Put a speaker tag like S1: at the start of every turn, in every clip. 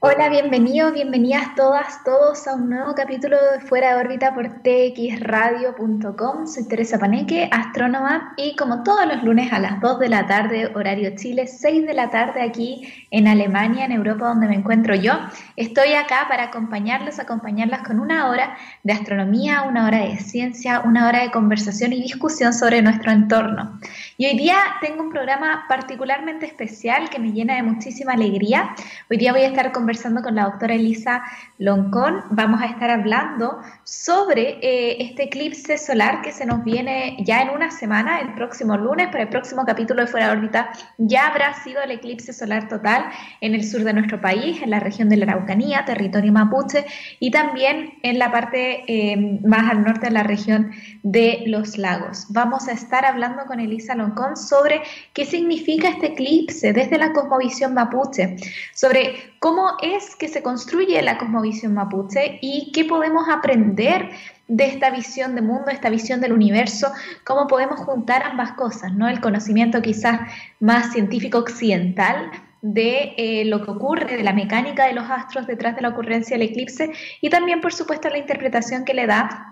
S1: Hola, bienvenidos, bienvenidas todas, todos a un nuevo capítulo de Fuera de órbita por txradio.com. Soy Teresa Paneque, astrónoma, y como todos los lunes a las 2 de la tarde, horario Chile, 6 de la tarde aquí en Alemania, en Europa, donde me encuentro yo, estoy acá para acompañarles, acompañarlas con una hora de astronomía, una hora de ciencia, una hora de conversación y discusión sobre nuestro entorno. Y hoy día tengo un programa particularmente especial que me llena de muchísima alegría. Hoy día voy a estar con conversando con la doctora Elisa Loncón. Vamos a estar hablando sobre eh, este eclipse solar que se nos viene ya en una semana, el próximo lunes, para el próximo capítulo de Fuera de órbita ya habrá sido el eclipse solar total en el sur de nuestro país, en la región de la Araucanía, territorio mapuche, y también en la parte eh, más al norte de la región de los lagos. Vamos a estar hablando con Elisa Loncón sobre qué significa este eclipse desde la cosmovisión mapuche, sobre cómo es que se construye la cosmovisión mapuche y qué podemos aprender de esta visión de mundo, esta visión del universo, cómo podemos juntar ambas cosas, ¿no? El conocimiento quizás más científico occidental de eh, lo que ocurre, de la mecánica de los astros detrás de la ocurrencia del eclipse y también, por supuesto, la interpretación que le da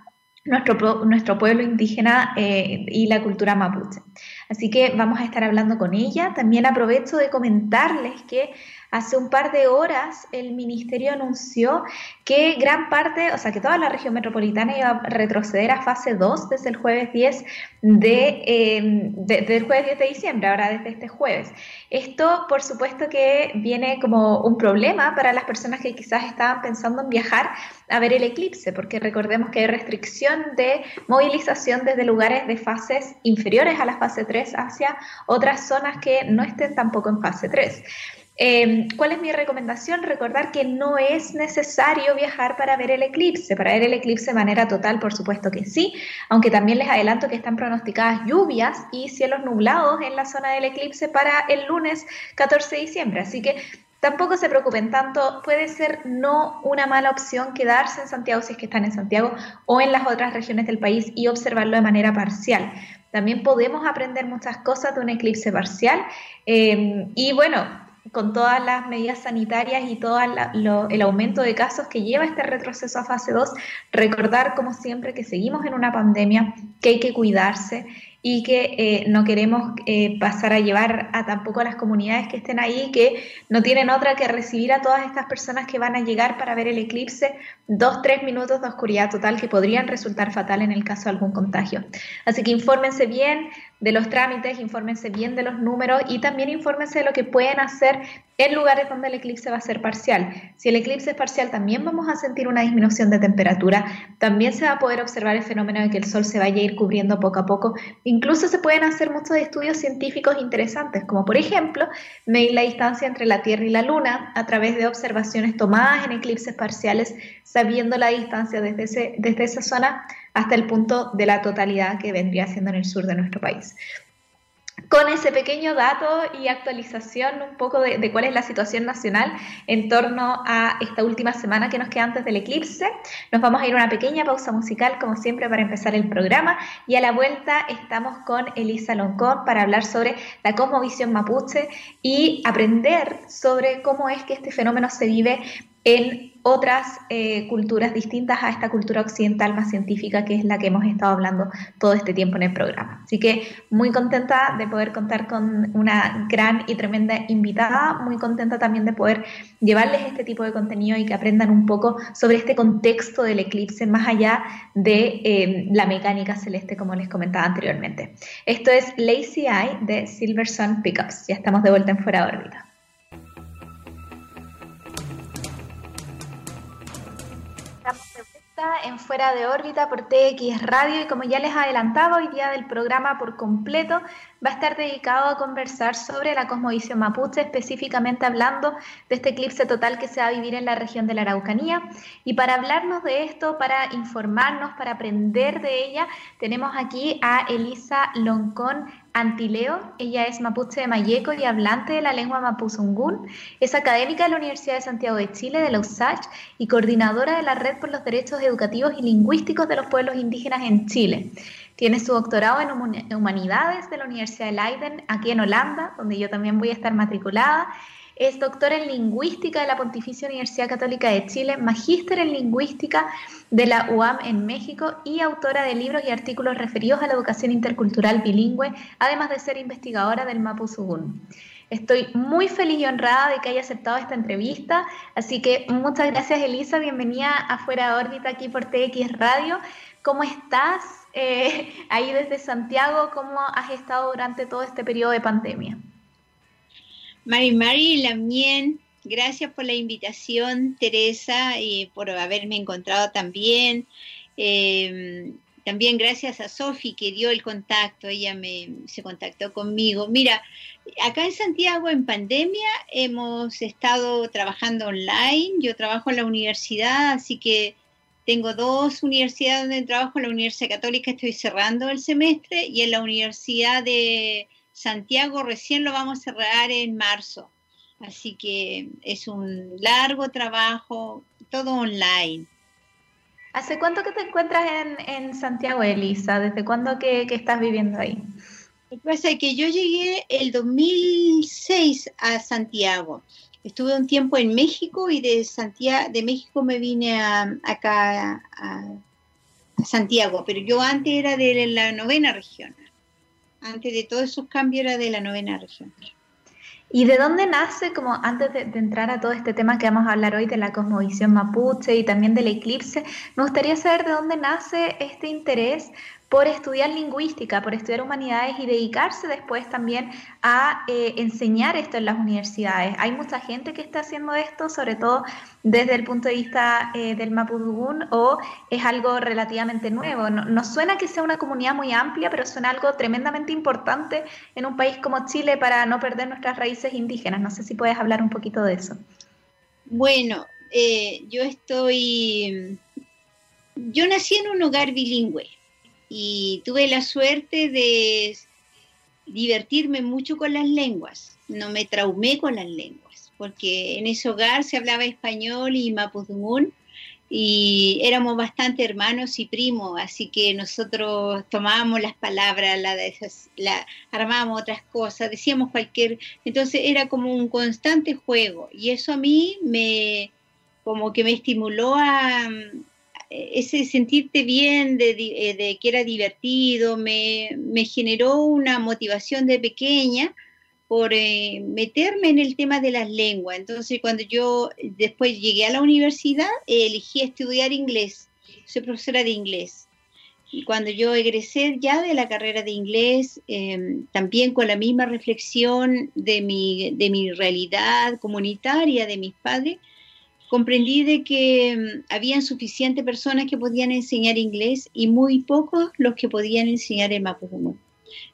S1: nuestro, nuestro pueblo indígena eh, y la cultura mapuche. Así que vamos a estar hablando con ella. También aprovecho de comentarles que Hace un par de horas el ministerio anunció que gran parte, o sea, que toda la región metropolitana iba a retroceder a fase 2 desde el jueves 10 de, eh, del jueves 10 de diciembre, ahora desde este jueves. Esto, por supuesto, que viene como un problema para las personas que quizás estaban pensando en viajar a ver el eclipse, porque recordemos que hay restricción de movilización desde lugares de fases inferiores a la fase 3 hacia otras zonas que no estén tampoco en fase 3. Em, ¿Cuál es mi recomendación? Recordar que no es necesario viajar para ver el eclipse. Para ver el eclipse de manera total, por supuesto que sí, aunque también les adelanto que están pronosticadas lluvias y cielos nublados en la zona del eclipse para el lunes 14 de diciembre. Así que tampoco se preocupen tanto, puede ser no una mala opción quedarse en Santiago si es que están en Santiago o en las otras regiones del país y observarlo de manera parcial. También podemos aprender muchas cosas de un eclipse parcial. Em, y bueno, con todas las medidas sanitarias y todo el aumento de casos que lleva este retroceso a fase 2, recordar como siempre que seguimos en una pandemia, que hay que cuidarse y que eh, no queremos eh, pasar a llevar a tampoco a las comunidades que estén ahí, que no tienen otra que recibir a todas estas personas que van a llegar para ver el eclipse, dos, tres minutos de oscuridad total que podrían resultar fatal en el caso de algún contagio. Así que infórmense bien, de los trámites, infórmense bien de los números y también infórmense de lo que pueden hacer en lugares donde el eclipse va a ser parcial. Si el eclipse es parcial, también vamos a sentir una disminución de temperatura, también se va a poder observar el fenómeno de que el sol se vaya a ir cubriendo poco a poco. Incluso se pueden hacer muchos estudios científicos interesantes, como por ejemplo medir la distancia entre la Tierra y la Luna a través de observaciones tomadas en eclipses parciales, sabiendo la distancia desde, ese, desde esa zona hasta el punto de la totalidad que vendría siendo en el sur de nuestro país. Con ese pequeño dato y actualización un poco de, cuál es la situación nacional en torno a esta última semana que nos queda antes del eclipse, nos vamos a ir a una pequeña pausa musical como siempre para empezar el programa y a la vuelta estamos con Elisa Loncón para hablar sobre la cosmovisión mapuche y aprender sobre cómo es que este fenómeno se vive en otras eh, culturas distintas a esta cultura occidental más científica que es la que hemos estado hablando todo este tiempo en el programa. Así que muy contenta de poder contar con una gran y tremenda invitada, muy contenta también de poder llevarles este tipo de contenido y que aprendan un poco sobre este contexto del eclipse más allá de eh, la mecánica celeste como les comentaba anteriormente. Esto es Lazy Eye de Silver Sun Pickups. Ya estamos de vuelta en fuera de órbita. En Fuera de órbita por TX Radio y como ya les adelantaba, hoy día del programa por completo va a estar dedicado a conversar sobre la cosmovisión mapuche, específicamente hablando de este eclipse total que se va a vivir en la región de la Araucanía. Y para hablarnos de esto, para informarnos, para aprender de ella, tenemos aquí a Elisa Loncón Antileo. Ella es mapuche de Mayeco y hablante de la lengua mapuzungún. Es académica de la Universidad de Santiago de Chile, de la USACH, y coordinadora de la Red por los Derechos Educativos y Lingüísticos de los Pueblos Indígenas en Chile. Tiene su doctorado en Humanidades de la Universidad de Leiden, aquí en Holanda, donde yo también voy a estar matriculada. Es doctora en lingüística de la Pontificia Universidad Católica de Chile, magíster en lingüística de la UAM en México y autora de libros y artículos referidos a la educación intercultural bilingüe, además de ser investigadora del Mapuzugún. Estoy muy feliz y honrada de que haya aceptado esta entrevista, así que muchas gracias Elisa, bienvenida a Fuera de órbita aquí por TX Radio. ¿Cómo estás eh, ahí desde Santiago? ¿Cómo has estado durante todo este periodo de pandemia?
S2: Mari Mari, Lamien, gracias por la invitación, Teresa, y por haberme encontrado también. Eh, también gracias a Sofi que dio el contacto, ella me, se contactó conmigo. Mira, acá en Santiago en pandemia hemos estado trabajando online, yo trabajo en la universidad, así que tengo dos universidades donde trabajo, en la Universidad Católica estoy cerrando el semestre y en la Universidad de Santiago recién lo vamos a cerrar en marzo. Así que es un largo trabajo, todo online.
S1: ¿Hace cuánto que te encuentras en, Santiago, Elisa? ¿Desde cuándo que, estás viviendo ahí?
S2: Lo que pasa es que yo llegué el 2006 a Santiago. Estuve un tiempo en México y de Santiago, de México me vine acá a, a Santiago, pero yo antes era de la novena región antes de todos esos cambios era de la novena región.
S1: ¿Y de dónde nace, como antes de, entrar a todo este tema que vamos a hablar hoy de la cosmovisión mapuche y también del eclipse, me gustaría saber de dónde nace este interés por estudiar lingüística, por estudiar humanidades y dedicarse después también a eh, enseñar esto en las universidades. Hay mucha gente que está haciendo esto, sobre todo desde el punto de vista eh, del Mapudungun, o es algo relativamente nuevo. No, suena que sea una comunidad muy amplia, pero suena algo tremendamente importante en un país como Chile para no perder nuestras raíces indígenas. No sé si puedes hablar un poquito de eso.
S2: Bueno, eh, yo estoy... Yo nací en un hogar bilingüe y tuve la suerte de divertirme mucho con las lenguas. No me traumé con las lenguas, porque en ese hogar se hablaba español y mapudungún y éramos bastante hermanos y primos, así que nosotros tomábamos las palabras, la, la, armábamos otras cosas, decíamos cualquier, entonces era como un constante juego y eso a mí me como que me estimuló a, ese sentirte bien, eh, de, que era divertido, me, generó una motivación de pequeña por eh, meterme en el tema de las lenguas. Entonces, cuando yo después llegué a la universidad, elegí estudiar inglés. Soy profesora de inglés. Y cuando yo egresé ya de la carrera de inglés, em, también con la misma reflexión de mi, de mi realidad comunitaria, de mis padres, comprendí de que mm, habían suficientes personas que podían enseñar inglés y muy pocos los que podían enseñar el mapudungun.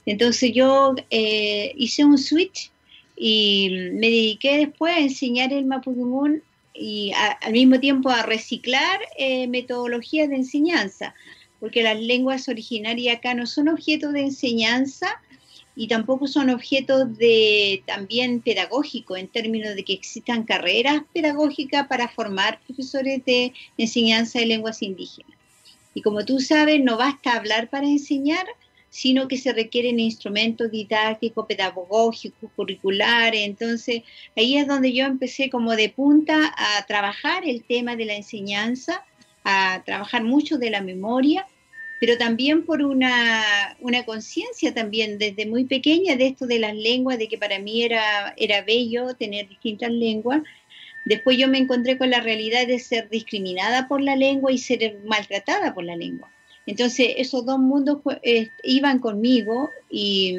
S2: Entonces yo eh, hice un switch y mm, me dediqué después a enseñar el mapudungun y al mismo tiempo a reciclar eh, metodologías de enseñanza, porque las lenguas originarias acá no son objeto de enseñanza, y tampoco son objetos de también pedagógico en términos de que existan carreras pedagógicas para formar profesores de enseñanza de lenguas indígenas. Y como tú sabes, no basta hablar para enseñar, sino que se requieren instrumentos didácticos, pedagógicos, curriculares. Entonces, ahí es donde yo empecé como de punta a trabajar el tema de la enseñanza, a trabajar mucho de la memoria pero también por una, conciencia también desde muy pequeña de esto de las lenguas, de que para mí era, era bello tener distintas lenguas. Después yo me encontré con la realidad de ser discriminada por la lengua y ser maltratada por la lengua. Entonces esos dos mundos eh, iban conmigo y,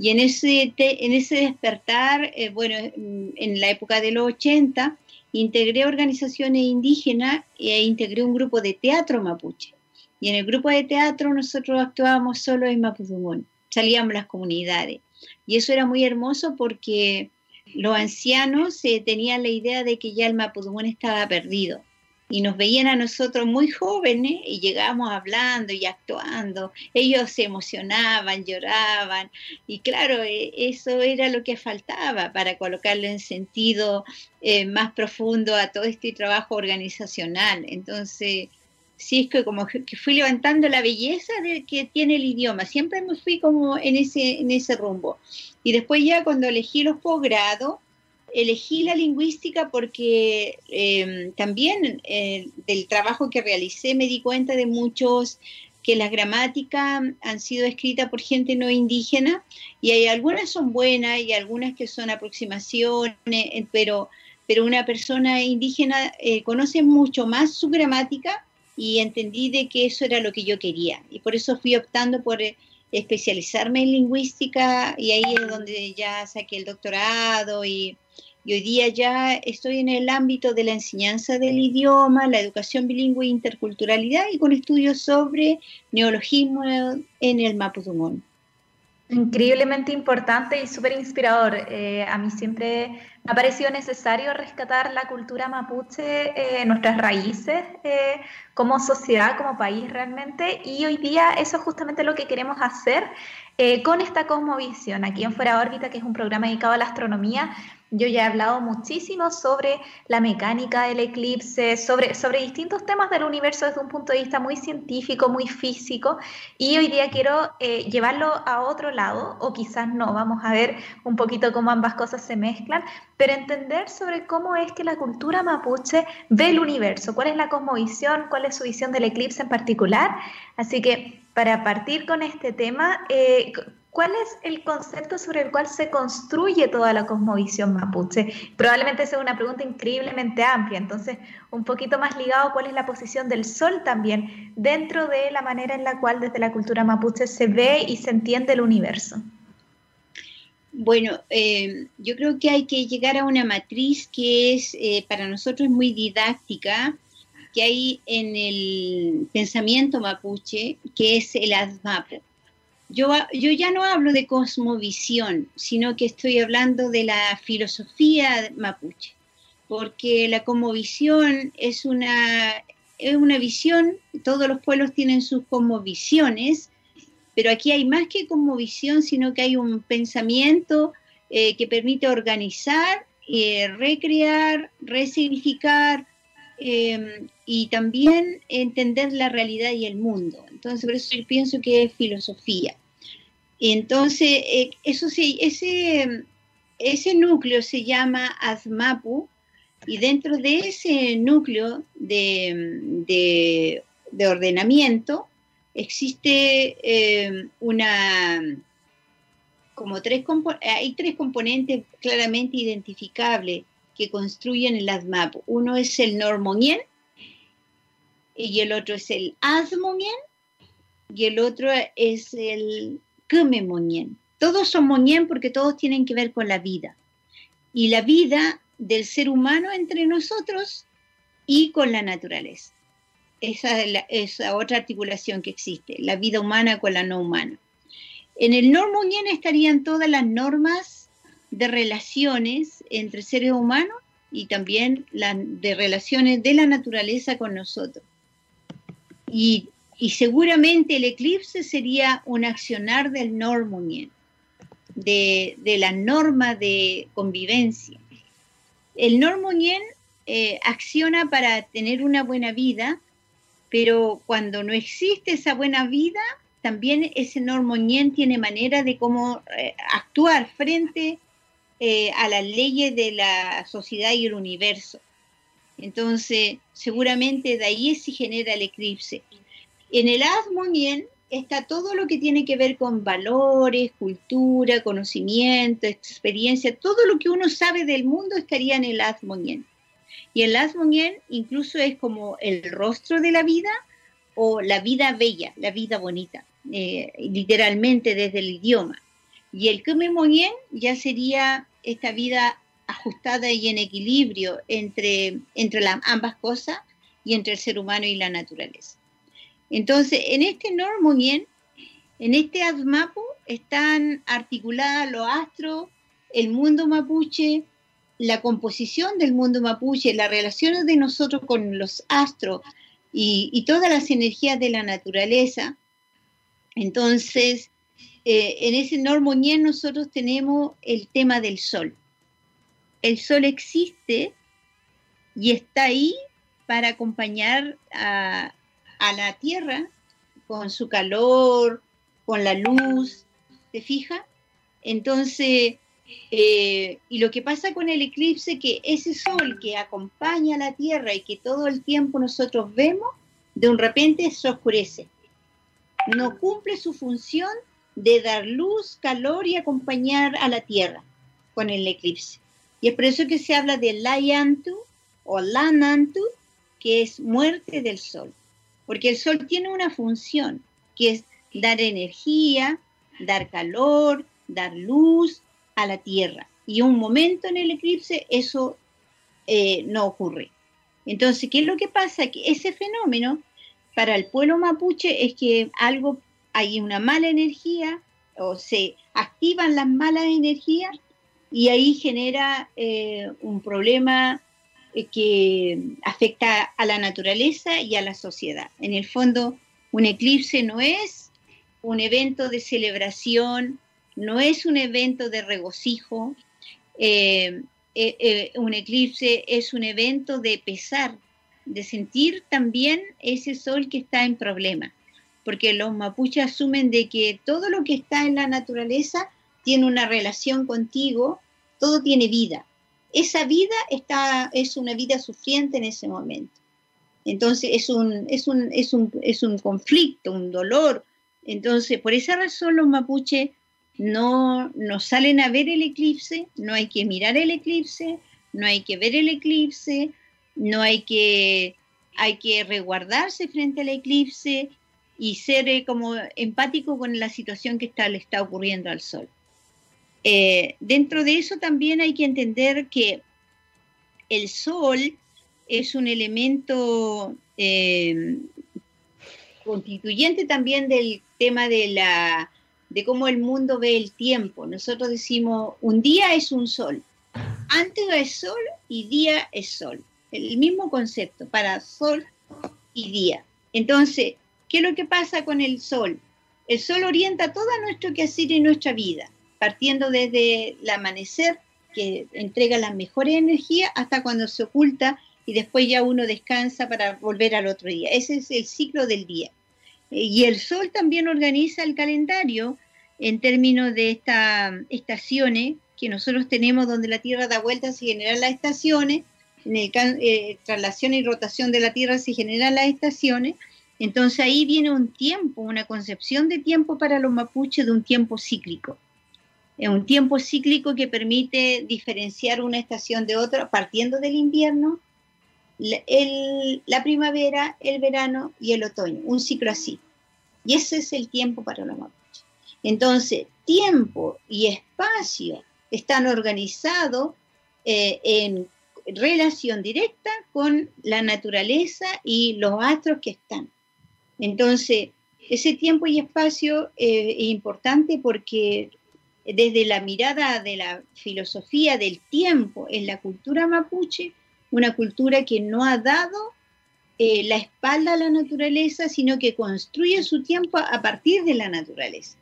S2: en, ese en ese despertar, eh, bueno, en la época de los 80, integré organizaciones indígenas e integré un grupo de teatro mapuche. Y en el grupo de teatro nosotros actuábamos solo en Mapudungun, salíamos las comunidades. Y eso era muy hermoso porque los ancianos eh, tenían la idea de que ya el Mapudungun estaba perdido. Y nos veían a nosotros muy jóvenes y llegábamos hablando y actuando. Ellos se emocionaban, lloraban. Y claro, eh, eso era lo que faltaba para colocarle en sentido eh, más profundo a todo este trabajo organizacional. Entonces, sí es que como que fui levantando la belleza de que tiene el idioma, siempre me fui como en ese, en ese rumbo. Y después ya cuando elegí los posgrados, elegí la lingüística porque em, también eh, del trabajo que realicé me di cuenta de muchos que las gramáticas han sido escritas por gente no indígena y hay algunas son buenas y algunas que son aproximaciones, eh, pero, pero una persona indígena eh, conoce mucho más su gramática y entendí de que eso era lo que yo quería y por eso fui optando por especializarme en lingüística y ahí es donde ya saqué el doctorado y, y hoy día ya estoy en el ámbito de la enseñanza del idioma, la educación bilingüe e interculturalidad y con estudios sobre neologismo en el Mapudungún.
S1: Increíblemente importante y súper inspirador. Eh, a mí siempre me ha parecido necesario rescatar la cultura mapuche, eh, nuestras raíces eh, como sociedad, como país realmente. Y hoy día eso es justamente lo que queremos hacer con esta cosmovisión aquí en Fuera órbita, que es un programa dedicado a la astronomía, yo ya he hablado muchísimo sobre la mecánica del eclipse, sobre, sobre distintos temas del universo desde un punto de vista muy científico, muy físico, y hoy día quiero eh, llevarlo a otro lado, o quizás no, vamos a ver un poquito cómo ambas cosas se mezclan, pero entender sobre cómo es que la cultura mapuche ve el universo, cuál es la cosmovisión, cuál es su visión del eclipse en particular. Así que para partir con este tema, eh, ¿Cuál es el concepto sobre el cual se construye toda la cosmovisión mapuche? Probablemente sea una pregunta increíblemente amplia, entonces un poquito más ligado cuál es la posición del sol también dentro de la manera en la cual desde la cultura mapuche se ve y se entiende el universo.
S2: Bueno, eh, yo creo que hay que llegar a una matriz que es eh, para nosotros muy didáctica, que hay en el pensamiento mapuche, que es el ASMAPO. Yo, yo ya no hablo de cosmovisión, sino que estoy hablando de la filosofía mapuche, porque la cosmovisión es una, es una visión, todos los pueblos tienen sus cosmovisiones, pero aquí hay más que cosmovisión, sino que hay un pensamiento eh, que permite organizar, eh, recrear, resignificar eh, y también entender la realidad y el mundo. Entonces, por eso yo pienso que es filosofía. Entonces, eh, eso sí, ese, ese núcleo se llama ASMAPU y dentro de ese núcleo de, ordenamiento existe eh, una, como tres, hay tres componentes claramente identificables que construyen el ASMAPU. Uno es el normonien y el otro es el asmonien y el otro es el Kumemonien. Todos son monien porque todos tienen que ver con la vida. Y la vida del ser humano entre nosotros y con la naturaleza. Esa es la, otra articulación que existe, la vida humana con la no humana. En el Normonien estarían todas las normas de relaciones entre seres humanos y también las de relaciones de la naturaleza con nosotros. Y y seguramente el eclipse sería un accionar del normunien, de, de la norma de convivencia. El normunien eh, acciona para tener una buena vida, pero cuando no existe esa buena vida, también ese normonien tiene manera de cómo eh, actuar frente eh, a las leyes de la sociedad y el universo. Entonces, seguramente de ahí se genera el eclipse. En el Asmonien está todo lo que tiene que ver con valores, cultura, conocimiento, experiencia, todo lo que uno sabe del mundo estaría en el Asmonien. Y el Asmonien incluso es como el rostro de la vida o la vida bella, la vida bonita, eh, literalmente desde el idioma. Y el Kumemonien ya sería esta vida ajustada y en equilibrio entre, entre ambas cosas y entre el ser humano y la naturaleza. Entonces, en este Normunien, en este ASMAPU, están articuladas los astros, el mundo mapuche, la composición del mundo mapuche, las relaciones de nosotros con los astros y, todas las energías de la naturaleza. Entonces, eh, en ese Normonien nosotros tenemos el tema del sol. El sol existe y está ahí para acompañar a, a la tierra con su calor, con la luz, ¿te fijas? Entonces, Eh, y lo que pasa con el eclipse, que ese sol que acompaña a la Tierra y que todo el tiempo nosotros vemos, de un repente se oscurece. No cumple su función de dar luz, calor y acompañar a la Tierra con el eclipse. Y es por eso que se habla de Layantu o Lanantu, que es muerte del sol. Porque el sol tiene una función, que es dar energía, dar calor, dar luz a la Tierra. Y un momento en el eclipse eso eh, no ocurre. Entonces, ¿qué es lo que pasa? Que ese fenómeno para el pueblo mapuche es que algo, hay una mala energía o se activan las malas energías y ahí genera eh, un problema eh, que afecta a la naturaleza y a la sociedad. En el fondo, un eclipse no es un evento de celebración, no es un evento de regocijo, eh, un eclipse es un evento de pesar, de sentir también ese sol que está en problema, porque los mapuches asumen de que todo lo que está en la naturaleza tiene una relación contigo, todo tiene vida. Esa vida está, es una vida sufriente en ese momento. Entonces es un, es un, es un, es un conflicto, un dolor. Entonces, por esa razón los mapuches no, no salen a ver el eclipse, no hay que mirar el eclipse, no hay que ver el eclipse, no hay que, hay que resguardarse frente al eclipse y ser eh, como empático con la situación que está, le está ocurriendo al Sol. Eh, dentro de eso también hay que entender que el sol es un elemento eh, constituyente también del tema de la de cómo el mundo ve el tiempo. Nosotros decimos un día es un sol, antes es sol y día es sol. El mismo concepto para sol y día. Entonces, ¿qué es lo que pasa con el sol? El sol orienta todo nuestro quehacer y nuestra vida partiendo desde el amanecer, que entrega la mejor energía, hasta cuando se oculta y después ya uno descansa para volver al otro día. Ese es el ciclo del día. Eh, y el Sol también organiza el calendario en términos de estas estaciones que nosotros tenemos donde la Tierra da vueltas y generan las estaciones, en el eh, traslación y rotación de la Tierra se generan las estaciones, entonces ahí viene un tiempo, una concepción de tiempo para los mapuches de un tiempo cíclico. Es un tiempo cíclico que permite diferenciar una estación de otra, partiendo del invierno, la primavera, el verano y el otoño, un ciclo así. Y ese es el tiempo para los mapuches. Entonces, tiempo y espacio están organizados eh, en relación directa con la naturaleza y los astros que están. Entonces, ese tiempo y espacio eh, es importante porque desde la mirada de la filosofía del tiempo en la cultura mapuche, una cultura que no ha dado eh, la espalda a la naturaleza, sino que construye su tiempo a partir de la naturaleza.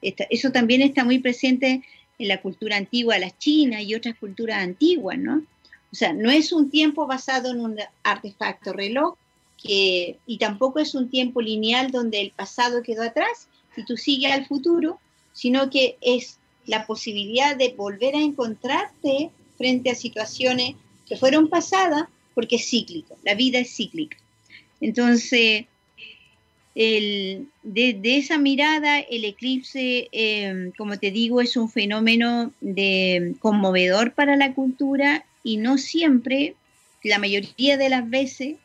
S2: eso también está muy presente en la cultura antigua, la China y otras culturas antiguas, ¿no? O sea, no es un tiempo basado en un artefacto reloj, y tampoco es un tiempo lineal donde el pasado quedó atrás y tú sigues al futuro, sino que es la posibilidad de volver a encontrarte frente a situaciones que fueron pasadas, porque es cíclico, la vida es cíclica. Entonces, el, de, esa mirada, el eclipse, em, como te digo, es un fenómeno de, conmovedor para la cultura y no siempre, la mayoría de las veces,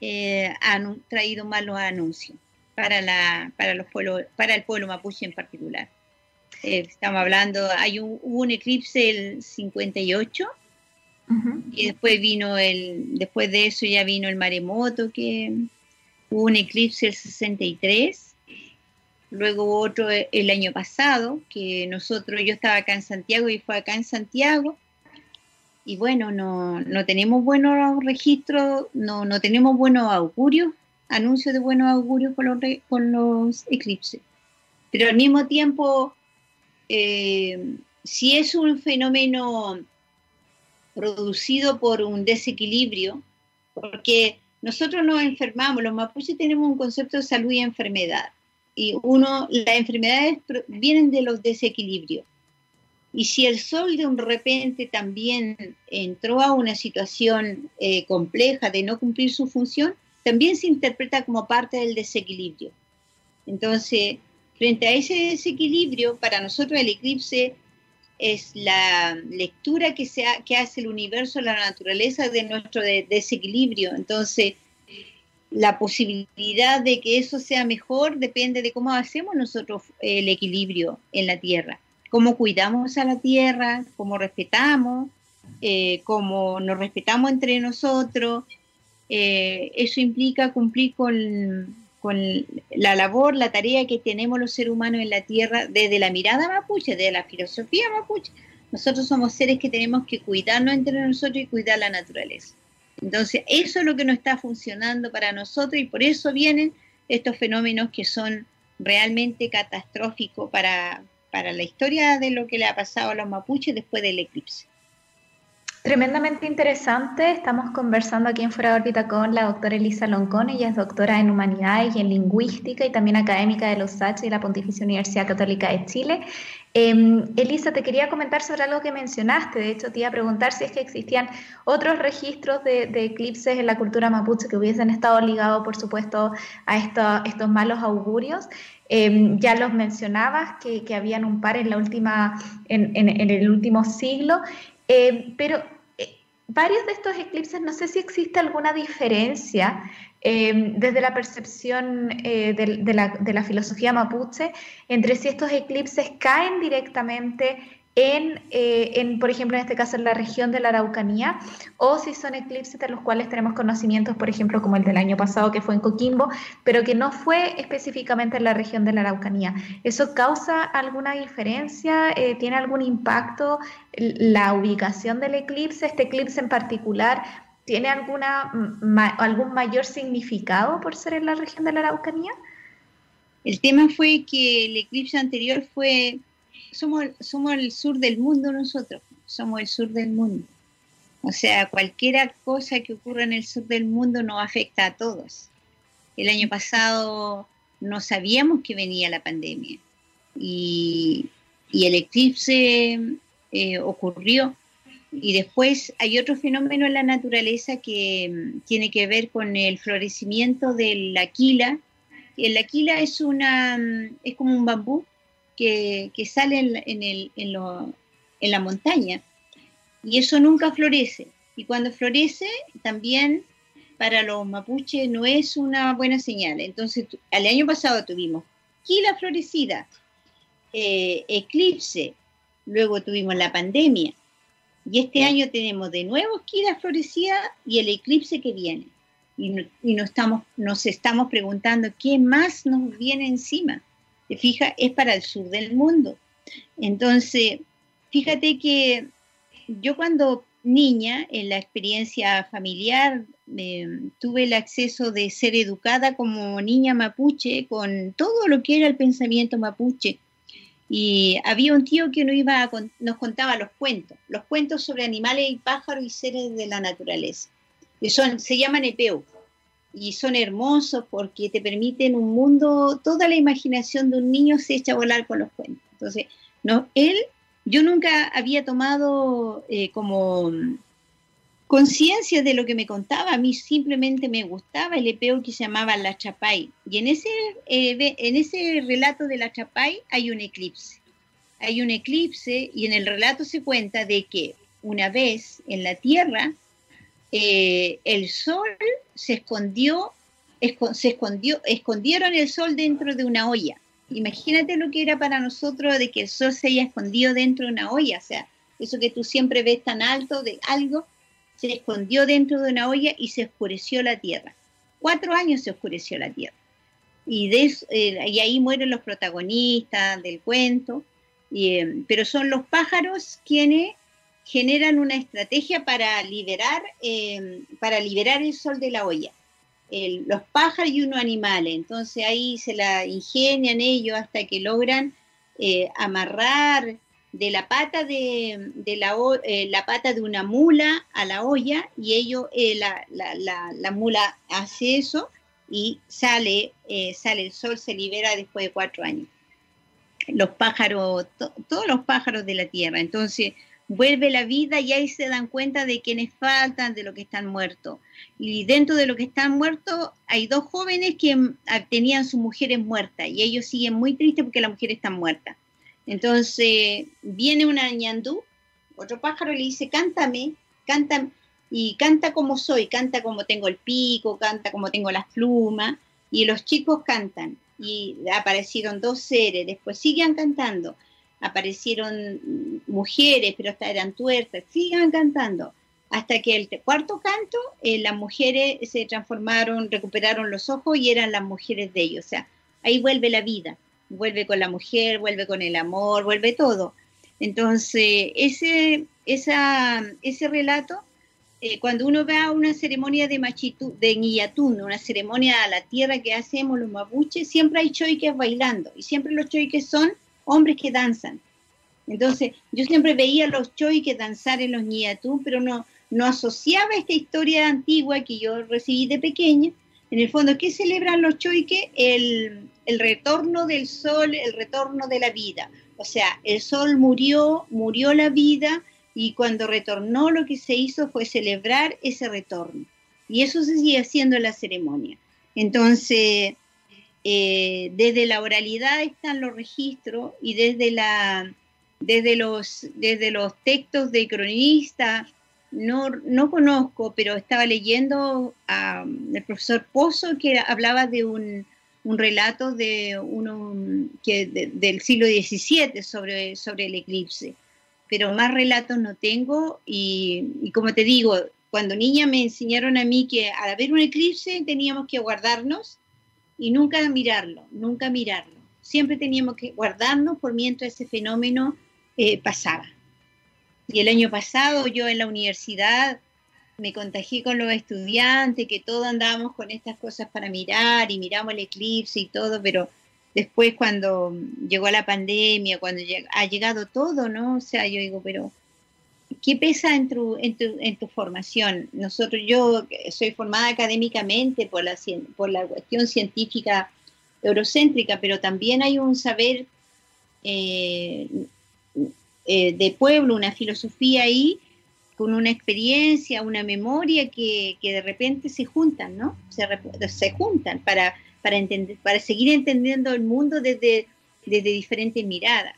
S2: eh, han traído malos anuncios para, la, para, los pueblos, para el pueblo mapuche en particular. Eh, estamos hablando, hay un, hubo un eclipse el 58 y después vino el, después de eso ya vino el maremoto, que hubo un eclipse el 63, luego otro el año pasado, que nosotros, yo estaba acá en Santiago y fue acá en Santiago, y bueno, no, no tenemos buenos registros, no, no tenemos buenos augurios, anuncios de buenos augurios con los, con los eclipses. Pero al mismo tiempo eh, si es un fenómeno producido por un desequilibrio, porque nosotros nos enfermamos, los mapuches tenemos un concepto de salud y enfermedad, y uno, las enfermedades vienen de los desequilibrios. Y si el Sol de un repente también entró a una situación eh, compleja de no cumplir su función, también se interpreta como parte del desequilibrio. Entonces, frente a ese desequilibrio, para nosotros el eclipse es la lectura que, se que hace el universo, la naturaleza de nuestro desequilibrio. Entonces, la posibilidad de que eso sea mejor depende de cómo hacemos nosotros el equilibrio en la Tierra, cómo cuidamos a la Tierra, cómo respetamos, eh, cómo nos respetamos entre nosotros. Eh, eso implica cumplir con, con la labor, la tarea que tenemos los seres humanos en la Tierra desde la mirada mapuche, desde la filosofía mapuche. Nosotros somos seres que tenemos que cuidarnos entre nosotros y cuidar la naturaleza. Entonces, eso es lo que no está funcionando para nosotros y por eso vienen estos fenómenos que son realmente catastróficos para, para la historia de lo que le ha pasado a los mapuches después del eclipse.
S1: Tremendamente interesante. Estamos conversando aquí en Fuera de órbita con la doctora Elisa Loncón. Ella es doctora en Humanidades y en Lingüística y también académica de los H y la Pontificia Universidad Católica de Chile. Em, Elisa, te quería comentar sobre algo que mencionaste. De hecho, te iba a preguntar si es que existían otros registros de, eclipses en la cultura mapuche que hubiesen estado ligados, por supuesto, a estos malos augurios. Em, ya los mencionabas, que, habían un par en, la última, en, el último siglo. Eh, pero eh, varios de estos eclipses, no sé si existe alguna diferencia eh, desde la percepción la, de, la, filosofía mapuche entre si estos eclipses caen directamente eh, en, por ejemplo, en este caso en la región de la Araucanía, o si son eclipses de los cuales tenemos conocimientos, por ejemplo, como el del año pasado que fue en Coquimbo, pero que no fue específicamente en la región de la Araucanía. ¿Eso causa alguna diferencia? Eh, ¿Tiene algún impacto la ubicación del eclipse? ¿Este eclipse en particular tiene alguna, algún mayor significado por ser en la región de la Araucanía?
S2: El tema fue que el eclipse anterior fue somos, somos el sur del mundo nosotros, somos el sur del mundo. O sea, cualquier cosa que ocurra en el sur del mundo nos afecta a todos. El año pasado no sabíamos que venía la pandemia y, el eclipse eh, ocurrió. Y después hay otro fenómeno en la naturaleza que mm, tiene que ver con el florecimiento del aquila. El aquila es, una, mm, es como un bambú que, sale en, el, en, la montaña. Y eso nunca florece. Y cuando florece, también para los mapuches no es una buena señal. Entonces, el año pasado tuvimos quila florecida, eh, eclipse, luego tuvimos la pandemia. Y este año tenemos de nuevo quila florecida y el eclipse que viene. Y, y nos, estamos, nos estamos preguntando qué más nos viene encima fija, es para el sur del mundo. Entonces, fíjate que yo cuando niña, en la experiencia familiar, tuve el acceso de ser educada como niña mapuche con todo lo que era el pensamiento mapuche. Y había un tío que nos, iba nos contaba los cuentos, los cuentos sobre animales y pájaros y seres de la naturaleza. Que son, se llaman epeu y son hermosos porque te permiten un mundo, toda la imaginación de un niño se echa a volar con los cuentos. Entonces, no, él, yo nunca había tomado eh, como conciencia de lo que me contaba, a mí simplemente me gustaba el epeo que se llamaba La Chapay. Y en ese, eh, en ese relato de La Chapay hay un eclipse. Hay un eclipse y en el relato se cuenta de que una vez en la Tierra eh, el sol se escondió, se escondió, escondieron el sol dentro de una olla. Imagínate lo que era para nosotros de que el sol se haya escondido dentro de una olla, o sea, eso que tú siempre ves tan alto de algo, se escondió dentro de una olla y se oscureció la tierra. Cuatro años se oscureció la tierra. Y, eh, ahí mueren los protagonistas del cuento, eh, pero son los pájaros quienes generan una estrategia para liberar, em, para liberar el sol de la olla. los pájaros y unos animales. Entonces ahí se la ingenian ellos hasta que logran eh, amarrar de la pata de, la, eh, la, pata de una mula a la olla y ellos, eh, la, la, la, mula hace eso y sale, sale el sol, se libera después de cuatro años. los pájaros, todos los pájaros de la tierra. Entonces, vuelve la vida y ahí se dan cuenta de quienes faltan, de lo que están muertos. Y dentro de lo que están muertos hay dos jóvenes que mm, tenían sus mujeres muertas y ellos siguen muy tristes porque las mujeres están muertas. Entonces viene una ñandú, otro pájaro le dice, cántame, cántame, y canta como soy, canta como tengo el pico, canta como tengo las plumas, y los chicos cantan, y aparecieron dos seres, después siguen cantando, aparecieron mujeres, pero hasta eran tuertas, sigan cantando. Hasta que el cuarto canto, eh, las mujeres se transformaron, recuperaron los ojos y eran las mujeres de ellos. O sea, ahí vuelve la vida, vuelve con la mujer, vuelve con el amor, vuelve todo. Entonces, ese, esa, ese relato, eh, cuando uno ve a una ceremonia de machitu, de Guillatún, una ceremonia a la tierra que hacemos los mapuches, siempre hay choiques bailando y siempre los choiques son hombres que danzan. Entonces, yo siempre veía a los choiques danzar en los ñiatú, pero no, no asociaba esta historia antigua que yo recibí de pequeña. En el fondo, ¿qué celebran los choiques? El, el retorno del sol, el retorno de la vida. O sea, el sol murió, murió la vida, y cuando retornó lo que se hizo fue celebrar ese retorno. Y eso se sigue haciendo en la ceremonia. Entonces, eh, desde la oralidad están los registros y desde, la, desde, los, desde los textos de cronista, no, no conozco, pero estaba leyendo al profesor Pozo que hablaba de un, un relato de uno que del siglo XVII sobre, sobre el eclipse, pero más relatos no tengo y, y, como te digo, cuando niña me enseñaron a mí que al haber un eclipse teníamos que guardarnos y nunca mirarlo, nunca mirarlo. Siempre teníamos que guardarnos por mientras ese fenómeno eh, pasaba. Y el año pasado yo en la universidad me contagié con los estudiantes, que todos andábamos con estas cosas para mirar y miramos el eclipse y todo, pero después cuando llegó la pandemia, cuando ha llegado todo, ¿no? O sea, yo digo, pero ¿qué pesa en tu, en tu, en tu formación? Nosotros, yo soy formada académicamente por la, por la cuestión científica eurocéntrica, pero también hay un saber eh, eh, de pueblo, una filosofía ahí, con una experiencia, una memoria que, de repente se juntan, ¿no? Se, juntan para, entender, para seguir entendiendo el mundo desde diferentes miradas.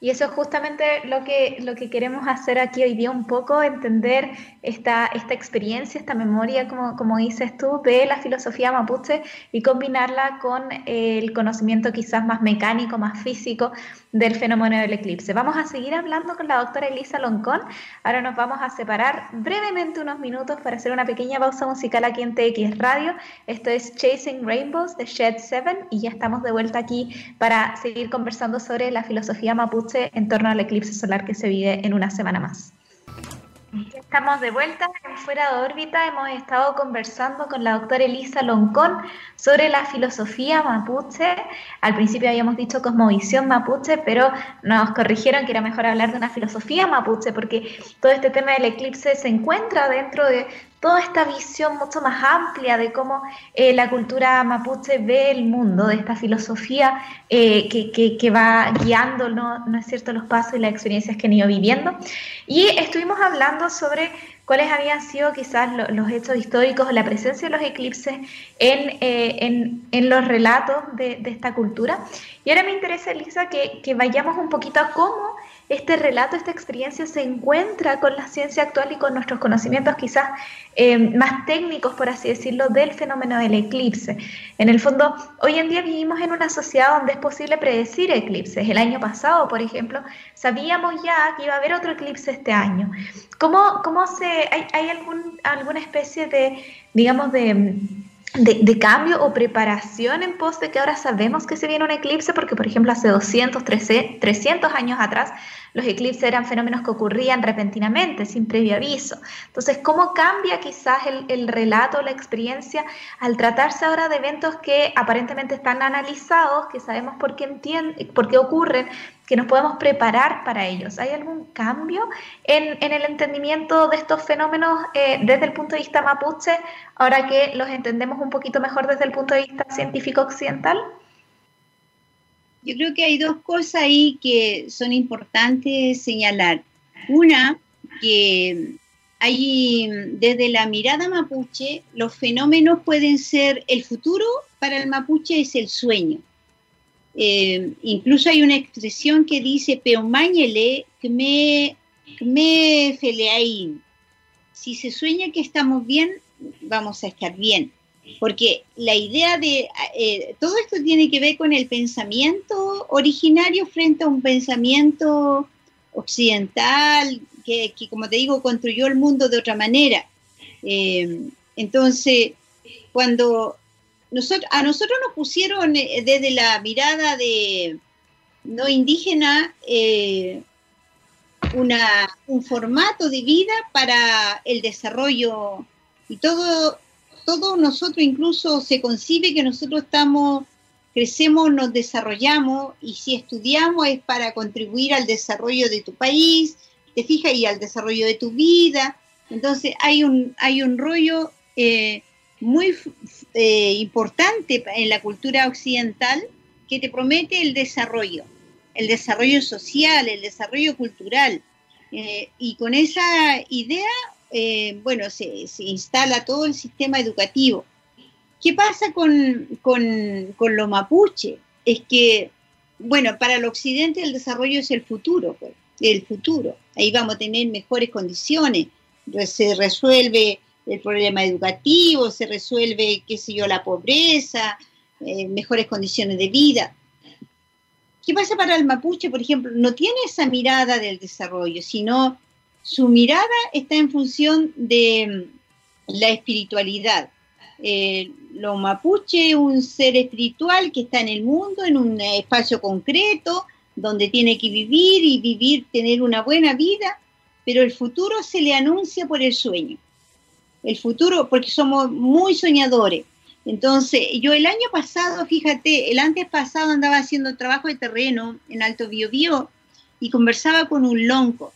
S1: Y eso es justamente lo que, lo que queremos hacer aquí hoy día, un poco entender esta, esta experiencia, esta memoria, como, como dices tú, de la filosofía mapuche y combinarla con el conocimiento quizás más mecánico, más físico del fenómeno del eclipse. Vamos a seguir hablando con la doctora Elisa Loncón. Ahora nos vamos a separar brevemente unos minutos para hacer una pequeña pausa musical aquí en TX Radio. Esto es Chasing Rainbows de Shed 7 y ya estamos de vuelta aquí para seguir conversando sobre la filosofía mapuche en torno al eclipse solar que se vive en una semana más. Estamos de vuelta en Fuera de órbita. Hemos estado conversando con la doctora Elisa Loncón sobre la filosofía mapuche. Al principio habíamos dicho cosmovisión mapuche, pero nos corrigieron que era mejor hablar de una filosofía mapuche porque todo este tema del eclipse se encuentra dentro de toda esta visión mucho más amplia de cómo eh, la cultura mapuche ve el mundo, de esta filosofía eh, que, va guiando, ¿no? ¿no es cierto?, los pasos y las experiencias que han ido viviendo. Y estuvimos hablando sobre cuáles habían sido quizás los hechos históricos, la presencia de los eclipses en, eh, en, los relatos de, esta cultura. Y ahora me interesa, Elisa, que, que vayamos un poquito a cómo este relato, esta experiencia se encuentra con la ciencia actual y con nuestros conocimientos quizás eh, más técnicos, por así decirlo, del fenómeno del eclipse. En el fondo, hoy en día vivimos en una sociedad donde es posible predecir eclipses. El año pasado, por ejemplo, sabíamos ya que iba a haber otro eclipse este año. ¿Cómo, cómo se, hay, alguna especie de, digamos, de de, cambio o preparación en pos de que ahora sabemos que se viene un eclipse, porque por ejemplo hace 200, 300 años atrás los eclipses eran fenómenos que ocurrían repentinamente, sin previo aviso. Entonces, ¿cómo cambia quizás el, el relato, la experiencia, al tratarse ahora de eventos que aparentemente están analizados, que sabemos por qué, por qué ocurren, que nos podemos preparar para ellos. ¿Hay algún cambio en, el entendimiento de estos fenómenos eh, desde el punto de vista mapuche, ahora que los entendemos un poquito mejor desde el punto de vista científico occidental?
S2: Yo creo que hay dos cosas ahí que son importantes señalar. Una, que hay desde la mirada mapuche, los fenómenos pueden ser el futuro para el mapuche es el sueño. Eh, incluso hay una expresión que dice me feleaín. Si se sueña que estamos bien, vamos a estar bien. Porque la idea de eh, todo esto tiene que ver con el pensamiento originario frente a un pensamiento occidental que, como te digo, construyó el mundo de otra manera. Eh, entonces, cuando nosotros, a nosotros nos pusieron eh, desde la mirada de no indígena eh, una, un formato de vida para el desarrollo y todo, todo nosotros incluso se concibe que nosotros estamos, crecemos, nos desarrollamos y si estudiamos es para contribuir al desarrollo de tu país, te fijas, y al desarrollo de tu vida. Entonces hay un, hay un rollo eh, muy eh, importante en la cultura occidental que te promete el desarrollo, el desarrollo social, el desarrollo cultural. Eh, y con esa idea, eh, bueno, se, instala todo el sistema educativo. ¿Qué pasa con, con, con lo mapuche? Es que, bueno, para el occidente el desarrollo es el futuro, pues, el futuro. Ahí vamos a tener mejores condiciones, se resuelve el problema educativo, se resuelve, qué sé yo, la pobreza, eh, mejores condiciones de vida. ¿Qué pasa para el mapuche, por ejemplo? No tiene esa mirada del desarrollo, sino su mirada está en función de mm, la espiritualidad. Eh, lo mapuche es un ser espiritual que está en el mundo, en un espacio concreto, donde tiene que vivir y vivir, tener una buena vida, pero el futuro se le anuncia por el sueño el futuro, porque somos muy soñadores. Entonces, yo el año pasado, fíjate, el antes pasado andaba haciendo trabajo de terreno en Alto Biobío y conversaba con un lonco.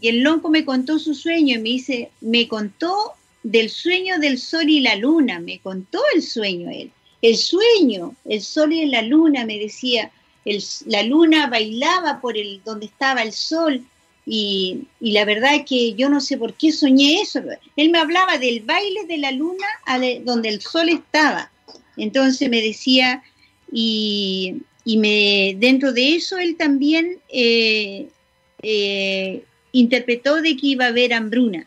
S2: Y el lonco me contó su sueño y me dice, me contó del sueño del sol y la luna, me contó el sueño él. El sueño, el sol y la luna, me decía, el, la luna bailaba por el donde estaba el sol y, la verdad es que yo no sé por qué soñé eso. Él me hablaba del baile de la luna donde el sol estaba. Entonces me decía, y, me, dentro de eso él también eh, eh, interpretó de que iba a haber hambruna.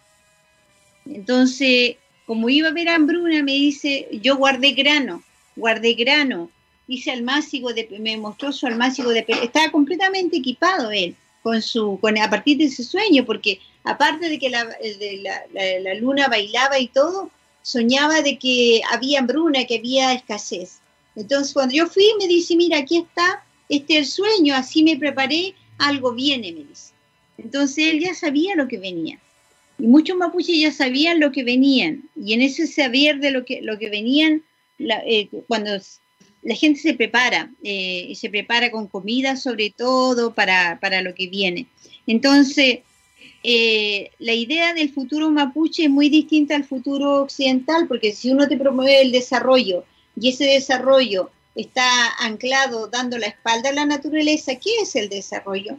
S2: Entonces, como iba a haber hambruna, me dice, yo guardé grano, guardé grano, hice almácigo de, me mostró su almácigo de, estaba completamente equipado él con su, con, a partir de ese sueño, porque aparte de que la, la, luna bailaba y todo, soñaba de que había hambruna, que había escasez. Entonces cuando yo fui me dice, mira, aquí está, este es el sueño, así me preparé, algo viene, me dice. Entonces él ya sabía lo que venía. Y muchos mapuches ya sabían lo que venían. Y en ese saber de lo que, lo que venían, eh, cuando la gente se prepara, eh, y se prepara con comida sobre todo para, lo que viene. Entonces, eh, la idea del futuro mapuche es muy distinta al futuro occidental, porque si uno te promueve el desarrollo y ese desarrollo está anclado dando la espalda a la naturaleza, ¿qué es el desarrollo?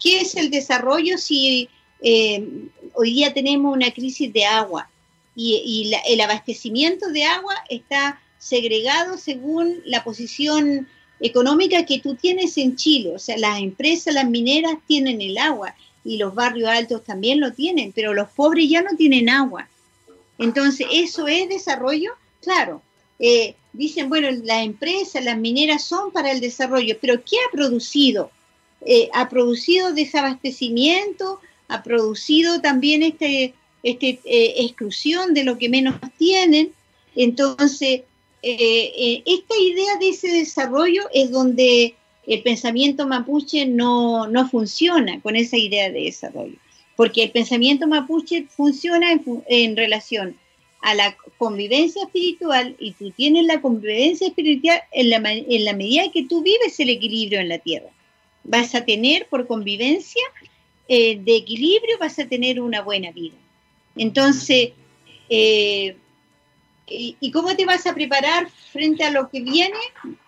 S2: ¿Qué es el desarrollo si eh, hoy día tenemos una crisis de agua y, el abastecimiento de agua está segregado según la posición económica que tú tienes en Chile. O sea, las empresas, las mineras tienen el agua y los barrios altos también lo tienen, pero los pobres ya no tienen agua. Entonces, ¿eso es desarrollo? Claro. Eh, dicen, bueno, las empresas, las mineras son para el desarrollo, pero ¿qué ha producido? Eh, ha producido desabastecimiento, ha producido también este, este eh, exclusión de lo que menos tienen. Entonces, eh, eh, esta idea de ese desarrollo es donde el pensamiento mapuche no, funciona con esa idea de desarrollo, porque el pensamiento mapuche funciona en, relación a la convivencia espiritual y tú tienes la convivencia espiritual en la, en la medida que tú vives el equilibrio en la tierra. Vas a tener por convivencia eh, de equilibrio, vas a tener una buena vida. Entonces, ¿Y, cómo te vas a preparar frente a lo que viene?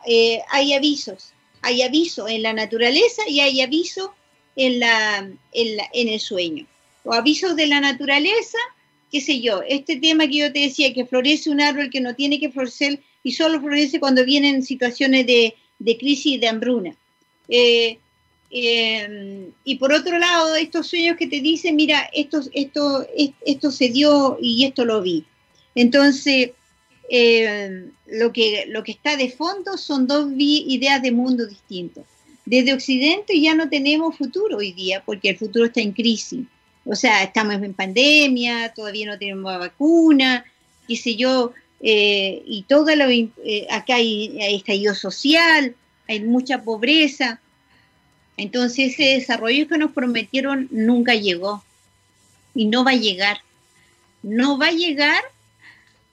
S2: Eh, hay avisos. hay aviso en la naturaleza y hay aviso en, la, en, el sueño. O avisos de la naturaleza, qué sé yo, este tema que yo te decía, que florece un árbol que no tiene que florecer y solo florece cuando vienen situaciones de, crisis y de hambruna. Eh, eh, y por otro lado, estos sueños que te dicen, mira, esto, esto, esto se dio y esto lo vi. Entonces, eh, lo, que, lo que está de fondo son dos ideas de mundo distintos. Desde Occidente ya no tenemos futuro hoy día, porque el futuro está en crisis. O sea, estamos en pandemia, todavía no tenemos vacuna, qué sé yo, eh, y todo lo, eh, acá hay, hay estallido social, hay mucha pobreza. Entonces ese desarrollo que nos prometieron nunca llegó y no va a llegar. No va a llegar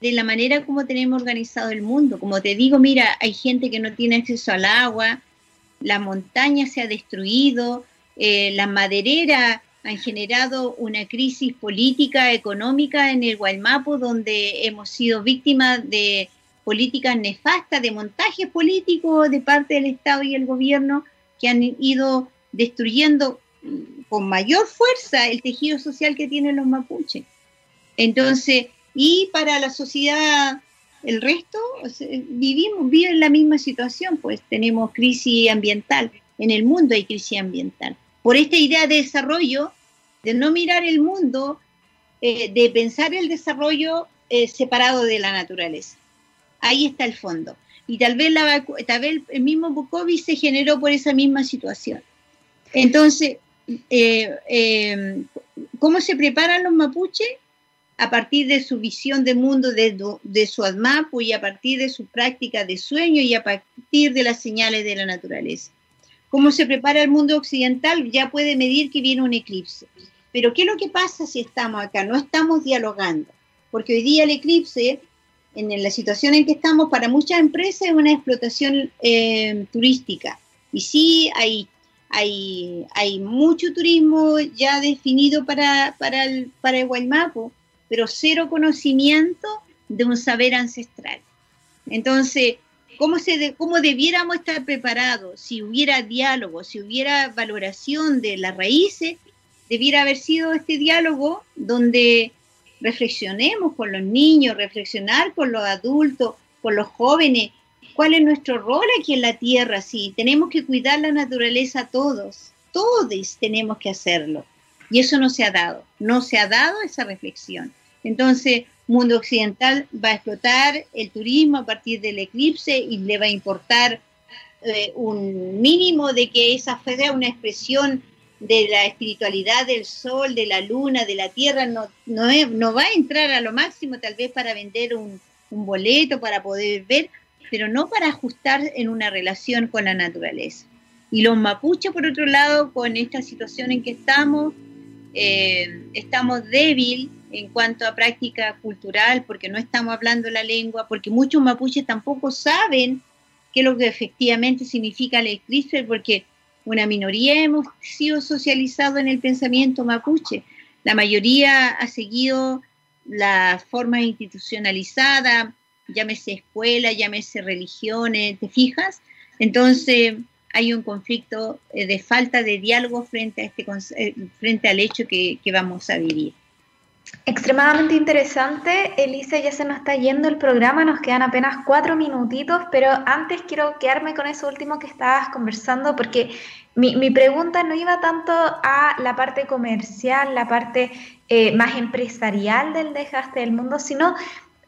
S2: de la manera como tenemos organizado el mundo. Como te digo, mira, hay gente que no tiene acceso al agua, la montaña se ha destruido, eh, las madereras han generado una crisis política, económica en el Guaymapo, donde hemos sido víctimas de políticas nefastas, de montajes políticos de parte del Estado y el gobierno que han ido destruyendo con mayor fuerza el tejido social que tienen los mapuches. Entonces, y para la sociedad, el resto, vivimos, viven la misma situación, pues tenemos crisis ambiental, en el mundo hay crisis ambiental. Por esta idea de desarrollo, de no mirar el mundo, eh, de pensar el desarrollo eh, separado de la naturaleza. Ahí está el fondo. Y tal vez, la, tal vez el mismo Bukovic se generó por esa misma situación. Entonces, eh, ¿cómo se preparan los mapuches? A partir de su visión de mundo de, su ADMAPU y a partir de su práctica de sueño y a partir de las señales de la naturaleza. Cómo se prepara el mundo occidental ya puede medir que viene un eclipse. Pero ¿qué es lo que pasa si estamos acá? No estamos dialogando, porque hoy día el eclipse, en la situación en que estamos, para muchas empresas es una explotación eh, turística. Y sí, hay, mucho turismo ya definido para, para, el, para pero cero conocimiento de un saber ancestral. Entonces, ¿cómo, se ¿cómo debiéramos estar preparados si hubiera diálogo, si hubiera valoración de las raíces? Debiera haber sido este diálogo donde reflexionemos con los niños, reflexionar con los adultos, con los jóvenes, cuál es nuestro rol aquí en la tierra, si tenemos que cuidar la naturaleza todos, todos tenemos que hacerlo. Y eso no se ha dado, no se ha dado esa reflexión. Entonces, mundo occidental va a explotar el turismo a partir del eclipse y le va a importar eh, un mínimo de que esa sea una expresión de la espiritualidad del sol, de la luna, de la tierra, no, no, va a entrar a lo máximo tal vez para vender un, boleto, para poder ver, pero no para ajustar en una relación con la naturaleza. Y los mapuches, por otro lado, con esta situación en que estamos, eh, estamos débil en cuanto a práctica cultural, porque no estamos hablando la lengua, porque muchos mapuches tampoco saben qué es lo que efectivamente significa el eclipse, porque una minoría hemos sido socializados en el pensamiento mapuche. La mayoría ha seguido la forma institucionalizada, llámese escuela, llámese religiones, ¿te fijas? Entonces hay un conflicto eh, de falta de diálogo frente, a este, eh, frente al hecho que vamos a vivir.
S1: Extremadamente interesante. Elisa, ya se nos está yendo el programa, nos quedan apenas cuatro minutitos, pero antes quiero quedarme con eso último que estabas conversando, porque mi, mi pregunta no iba tanto a la parte comercial, la parte eh, más empresarial del dejaste del mundo, sino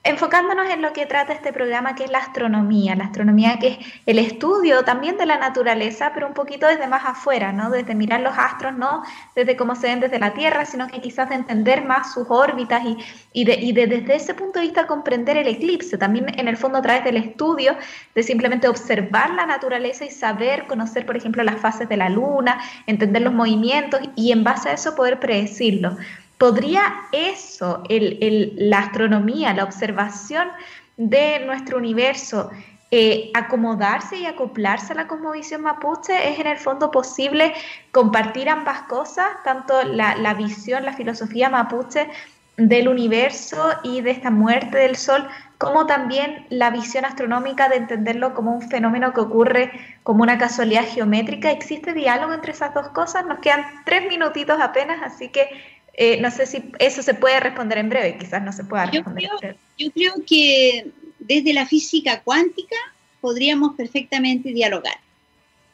S1: enfocándonos en lo que trata este programa, que es la astronomía, la astronomía que es el estudio también de la naturaleza, pero un poquito desde más afuera, ¿no? Desde mirar los astros, no desde cómo se ven desde la Tierra, sino que quizás de entender más sus órbitas y, de, y desde ese punto de vista comprender el eclipse, también en el fondo a través del estudio, de simplemente observar la naturaleza y saber, conocer, por ejemplo, las fases de la luna, entender los movimientos y en base a eso poder predecirlo. ¿Podría eso, la astronomía, la observación de nuestro universo, eh, acomodarse y acoplarse a la cosmovisión mapuche? ¿Es en el fondo posible compartir ambas cosas, tanto la, visión, la filosofía mapuche del universo y de esta muerte del Sol, como también la visión astronómica de entenderlo como un fenómeno que ocurre como una casualidad geométrica. ¿Existe diálogo entre esas dos cosas? Nos quedan tres minutitos apenas, así que eh, no sé si eso se puede responder en breve, quizás no se pueda responder
S2: yo creo, Yo creo que desde la física cuántica podríamos perfectamente dialogar,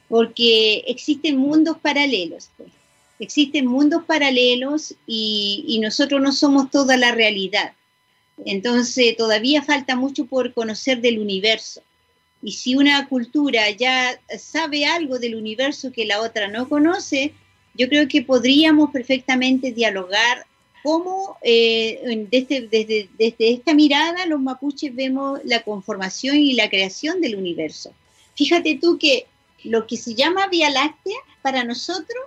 S2: porque existen mundos paralelos. Pues. Existen mundos paralelos y, y nosotros no somos toda la realidad. Entonces todavía falta mucho por conocer del universo. Y si una cultura ya sabe algo del universo que la otra no conoce, yo creo que podríamos perfectamente dialogar cómo eh, desde, desde, desde, esta mirada los mapuches vemos la conformación y la creación del universo. Fíjate tú que lo que se llama Vía Láctea para nosotros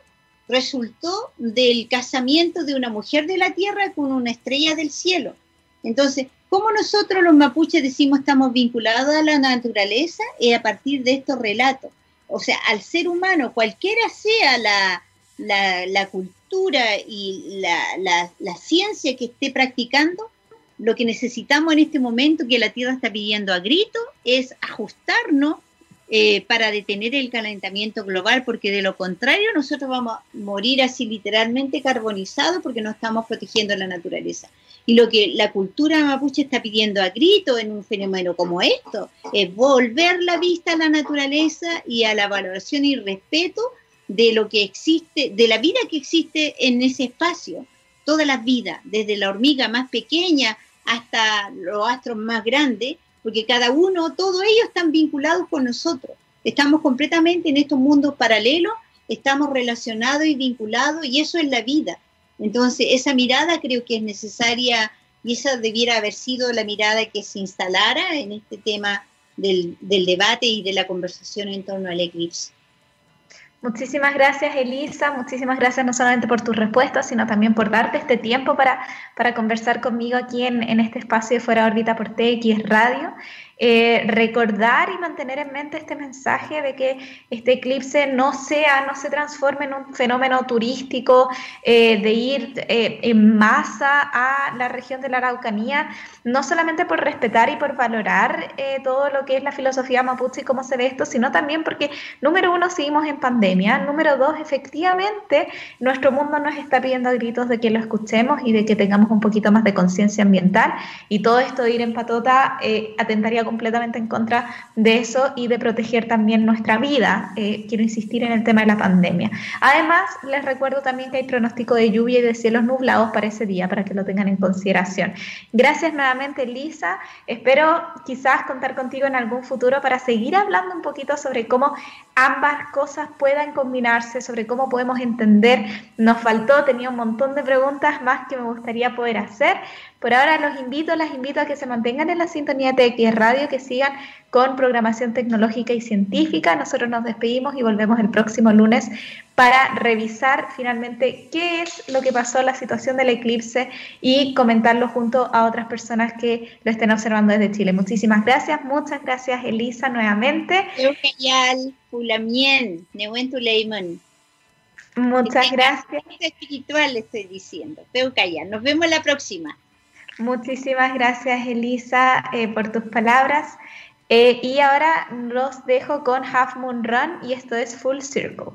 S2: resultó del casamiento de una mujer de la tierra con una estrella del cielo. Entonces, ¿cómo nosotros los mapuches decimos estamos vinculados a la naturaleza? Y a partir de estos relatos. O sea, al ser humano, cualquiera sea la, la, cultura y la, ciencia que esté practicando, lo que necesitamos en este momento que la Tierra está pidiendo a grito es ajustarnos eh, para detener el calentamiento global, porque de lo contrario nosotros vamos a morir así literalmente carbonizados porque no estamos protegiendo la naturaleza. Y lo que la cultura mapuche está pidiendo a grito en un fenómeno como esto es volver la vista a la naturaleza y a la valoración y respeto de lo que existe, de la vida que existe en ese espacio, todas las vidas, desde la hormiga más pequeña hasta los astros más grandes, porque cada uno, todos ellos están vinculados con nosotros. Estamos completamente en estos mundos paralelos, estamos relacionados y vinculados, y eso es la vida. Entonces, esa mirada creo que es necesaria y esa debiera haber sido la mirada que se instalara en este tema del, del debate y de la conversación en torno al eclipse.
S1: Muchísimas gracias, Elisa. Muchísimas gracias no solamente por tus respuestas, sino también por darte este tiempo para, para conversar conmigo aquí en, en este espacio de Fuera órbita por TX Radio. Eh, recordar y mantener en mente este mensaje de que este eclipse no sea, no se transforme en un fenómeno turístico eh, de ir eh, en masa a la región de la Araucanía, no solamente por respetar y por valorar todo lo que es la filosofía mapuche y cómo se ve esto, sino también porque, número uno, seguimos en pandemia, número dos, efectivamente, nuestro mundo nos está pidiendo gritos de que lo escuchemos y de que tengamos un poquito más de conciencia ambiental y todo esto de ir en patota atentaría completamente en contra de eso y de proteger también nuestra vida. Eh, quiero insistir en el tema de la pandemia. Además, les recuerdo también que hay pronóstico de lluvia y de cielos nublados para ese día, para que lo tengan en consideración. Gracias nuevamente, Lisa. Espero quizás contar contigo en algún futuro para seguir hablando un poquito sobre cómo ambas cosas puedan combinarse, sobre cómo podemos entender. Nos faltó, tenía un montón de preguntas más que me gustaría poder hacer, por ahora los invito, las invito a que se mantengan en la sintonía de TX Radio, que sigan con programación tecnológica y científica. Nosotros nos despedimos y volvemos el próximo lunes para revisar finalmente qué es lo que pasó, la situación del eclipse y comentarlo junto a otras personas que lo estén observando desde Chile. Muchísimas gracias, muchas gracias Elisa nuevamente. Muchas gracias.
S2: espiritual estoy diciendo. Nos vemos la próxima.
S1: Muchísimas gracias, Elisa, eh, por tus palabras. Eh, y ahora los dejo con Half Moon Run y esto es Full Circle.